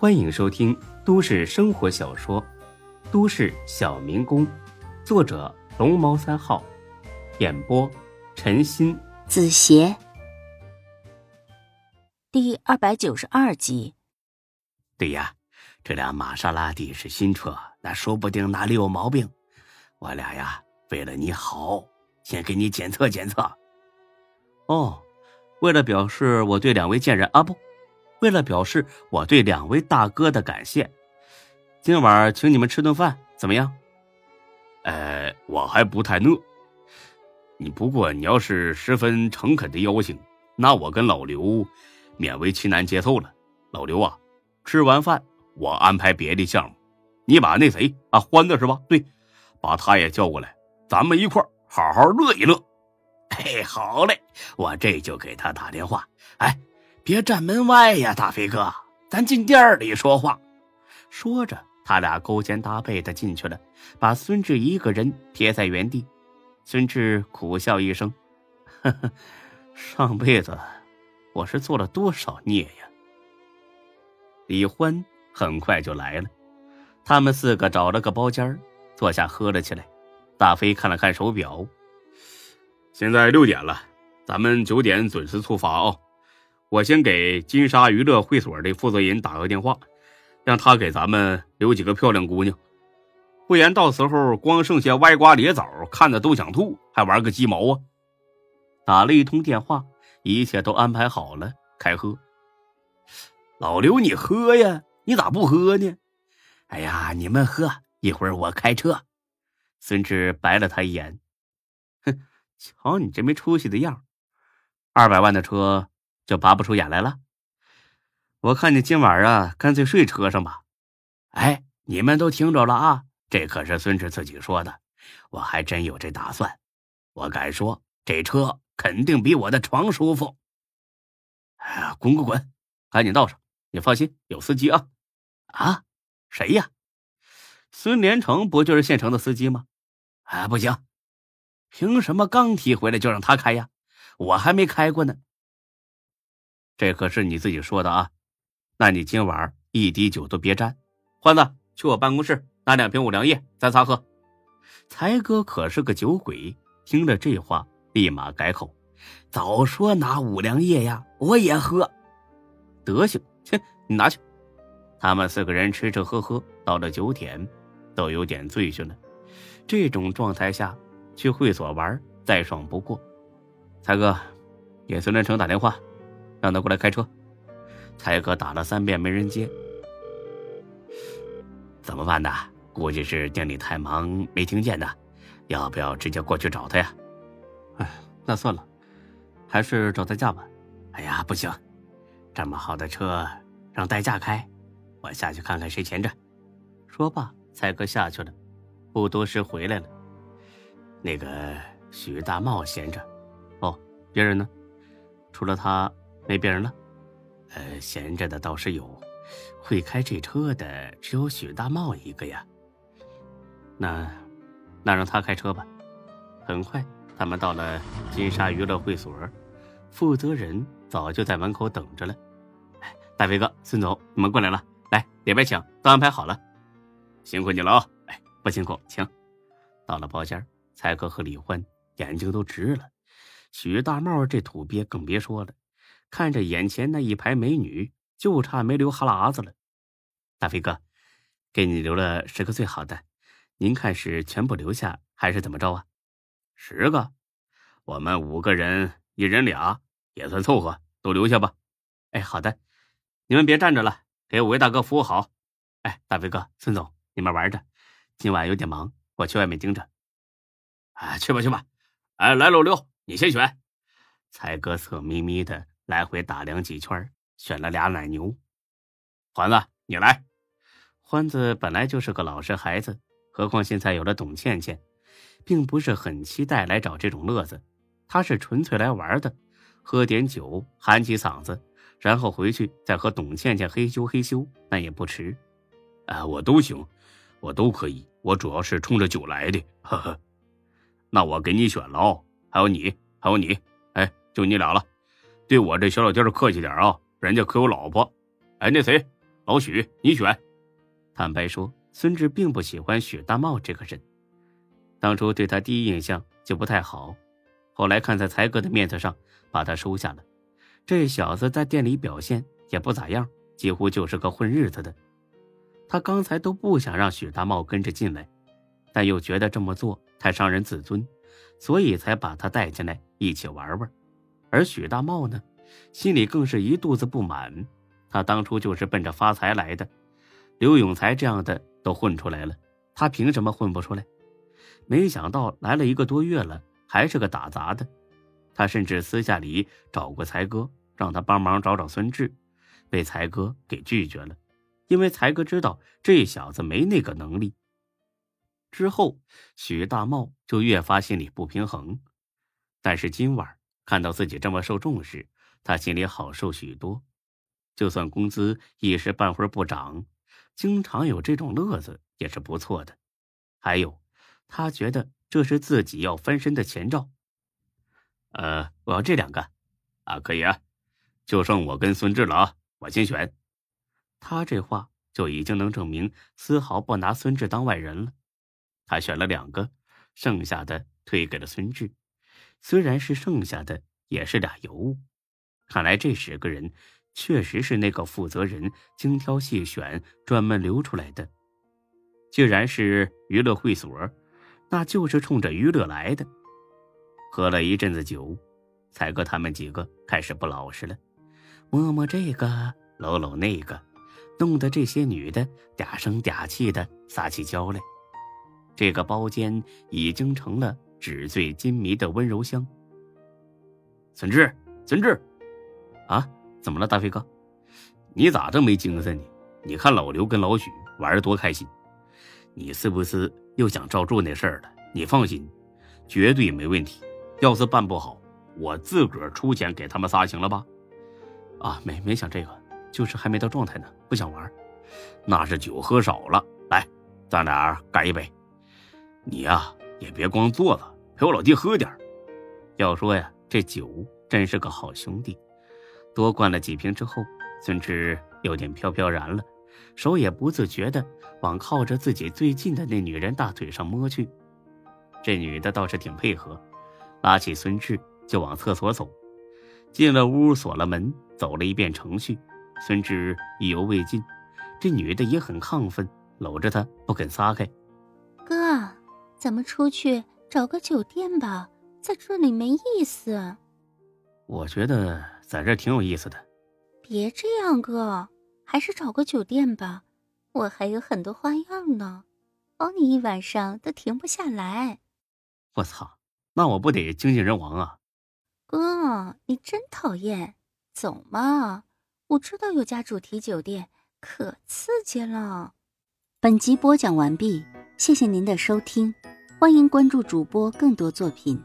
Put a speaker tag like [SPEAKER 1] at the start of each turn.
[SPEAKER 1] 欢迎收听都市生活小说《都市小民工》，作者龙猫三号，演播陈鑫、
[SPEAKER 2] 子邪，第二百九十二集。
[SPEAKER 3] 对呀，这辆玛莎拉蒂是新车，那说不定哪里有毛病。我俩呀，为了你好，先给你检测检测。
[SPEAKER 1] 哦，为了表示我对两位贱人啊不。为了表示我对两位大哥的感谢，今晚请你们吃顿饭，怎么样？
[SPEAKER 3] 呃，我还不太饿。你不过你要是十分诚恳的邀请，那我跟老刘勉为其难接受了。老刘啊，吃完饭我安排别的项目，你把那谁啊欢的是吧？对，把他也叫过来，咱们一块好好乐一乐。哎，好嘞，我这就给他打电话。哎。别站门外呀，大飞哥，咱进店里说话。
[SPEAKER 1] 说着，他俩勾肩搭背的进去了，把孙志一个人撇在原地。孙志苦笑一声：“呵呵，上辈子我是做了多少孽呀？”李欢很快就来了，他们四个找了个包间坐下喝了起来。大飞看了看手表，
[SPEAKER 3] 现在六点了，咱们九点准时出发啊。我先给金沙娱乐会所的负责人打个电话，让他给咱们留几个漂亮姑娘，不然到时候光剩下歪瓜裂枣，看着都想吐，还玩个鸡毛啊！
[SPEAKER 1] 打了一通电话，一切都安排好了，开喝。
[SPEAKER 3] 老刘，你喝呀？你咋不喝呢？哎呀，你们喝，一会儿我开车。
[SPEAKER 1] 孙志白了他一眼，哼，瞧你这没出息的样，二百万的车。就拔不出眼来了。我看你今晚啊，干脆睡车上吧。
[SPEAKER 3] 哎，你们都听着了啊，这可是孙志自己说的，我还真有这打算。我敢说，这车肯定比我的床舒服。
[SPEAKER 1] 哎呀，滚滚滚，赶紧倒上！你放心，有司机啊。
[SPEAKER 3] 啊？谁呀？
[SPEAKER 1] 孙连成不就是县城的司机吗？
[SPEAKER 3] 啊，不行，凭什么刚提回来就让他开呀？我还没开过呢。
[SPEAKER 1] 这可是你自己说的啊，那你今晚一滴酒都别沾。欢子，去我办公室拿两瓶五粮液，咱仨喝。才哥可是个酒鬼，听了这话，立马改口：“
[SPEAKER 3] 早说拿五粮液呀，我也喝。”
[SPEAKER 1] 德行，切，你拿去。他们四个人吃吃喝喝，到了九点，都有点醉醺了。这种状态下去会所玩，再爽不过。才哥，给孙连成打电话。让他过来开车，才哥打了三遍没人接，
[SPEAKER 3] 怎么办呢？估计是店里太忙没听见呢。要不要直接过去找他呀？
[SPEAKER 1] 哎，那算了，还是找代驾吧。
[SPEAKER 3] 哎呀，不行，这么好的车让代驾开，我下去看看谁闲着。
[SPEAKER 1] 说罢，才哥下去了，不多时回来了。
[SPEAKER 3] 那个许大茂闲着，
[SPEAKER 1] 哦，别人呢？除了他。没别人了，
[SPEAKER 3] 呃，闲着的倒是有，会开这车的只有许大茂一个呀。
[SPEAKER 1] 那，那让他开车吧。很快，他们到了金沙娱乐会所，负责人早就在门口等着了。大飞哥、孙总，你们过来了，来里边请，都安排好了。
[SPEAKER 3] 辛苦你了啊！
[SPEAKER 1] 哎，不辛苦，请。到了包间，才哥和李欢眼睛都直了，许大茂这土鳖更别说了。看着眼前那一排美女，就差没流哈喇子了。大飞哥，给你留了十个最好的，您看是全部留下还是怎么着啊？
[SPEAKER 3] 十个，我们五个人，一人俩，也算凑合，都留下吧。
[SPEAKER 1] 哎，好的，你们别站着了，给五位大哥服务好。哎，大飞哥、孙总，你们玩着，今晚有点忙，我去外面盯着。
[SPEAKER 3] 哎，去吧去吧。哎，来，老刘，你先选。
[SPEAKER 1] 才哥色眯眯的。来回打量几圈，选了俩奶牛。
[SPEAKER 3] 欢子，你来。
[SPEAKER 1] 欢子本来就是个老实孩子，何况现在有了董倩倩，并不是很期待来找这种乐子。他是纯粹来玩的，喝点酒，喊起嗓子，然后回去再和董倩倩嘿咻嘿咻，那也不迟。
[SPEAKER 3] 啊，我都行，我都可以。我主要是冲着酒来的。呵呵，那我给你选了哦，还有你，还有你，哎，就你俩了。对我这小老弟客气点啊，人家可有老婆。哎，那谁，老许，你选。
[SPEAKER 1] 坦白说，孙志并不喜欢许大茂这个人，当初对他第一印象就不太好，后来看在才哥的面子上，把他收下了。这小子在店里表现也不咋样，几乎就是个混日子的。他刚才都不想让许大茂跟着进来，但又觉得这么做太伤人自尊，所以才把他带进来一起玩玩。而许大茂呢，心里更是一肚子不满。他当初就是奔着发财来的，刘永才这样的都混出来了，他凭什么混不出来？没想到来了一个多月了，还是个打杂的。他甚至私下里找过才哥，让他帮忙找找孙志，被才哥给拒绝了，因为才哥知道这小子没那个能力。之后，许大茂就越发心里不平衡，但是今晚看到自己这么受重视，他心里好受许多。就算工资一时半会儿不涨，经常有这种乐子也是不错的。还有，他觉得这是自己要翻身的前兆。
[SPEAKER 3] 呃，我要这两个，啊，可以啊，就剩我跟孙志了啊，我先选。
[SPEAKER 1] 他这话就已经能证明丝毫不拿孙志当外人了。他选了两个，剩下的推给了孙志。虽然是剩下的，也是俩尤物。看来这十个人。确实是那个负责人精挑细选、专门留出来的。既然是娱乐会所，那就是冲着娱乐来的。喝了一阵子酒，才哥他们几个开始不老实了，摸摸这个，搂搂那个，弄得这些女的嗲声嗲气的撒起娇来。这个包间已经成了纸醉金迷的温柔乡。
[SPEAKER 3] 存志，存志，
[SPEAKER 1] 啊！怎么了，大飞哥？
[SPEAKER 3] 你咋这么没精神呢？你看老刘跟老许玩的多开心，你是不是又想照住那事儿了？你放心，绝对没问题。要是办不好，我自个儿出钱给他们仨，行了吧？
[SPEAKER 1] 啊，没没想这个，就是还没到状态呢，不想玩。
[SPEAKER 3] 那是酒喝少了，来，咱俩干一杯。你呀，也别光坐着，陪我老弟喝点
[SPEAKER 1] 要说呀，这酒真是个好兄弟。多灌了几瓶之后，孙志有点飘飘然了，手也不自觉的往靠着自己最近的那女人大腿上摸去。这女的倒是挺配合，拉起孙志就往厕所走。进了屋，锁了门，走了一遍程序。孙志意犹未尽，这女的也很亢奋，搂着他不肯撒开。
[SPEAKER 2] 哥，咱们出去找个酒店吧，在这里没意思。
[SPEAKER 1] 我觉得。在这挺有意思的，
[SPEAKER 2] 别这样，哥，还是找个酒店吧。我还有很多花样呢，包你一晚上都停不下来。
[SPEAKER 1] 我操，那我不得精尽人亡啊！
[SPEAKER 2] 哥，你真讨厌。走嘛，我知道有家主题酒店，可刺激了。
[SPEAKER 4] 本集播讲完毕，谢谢您的收听，欢迎关注主播更多作品。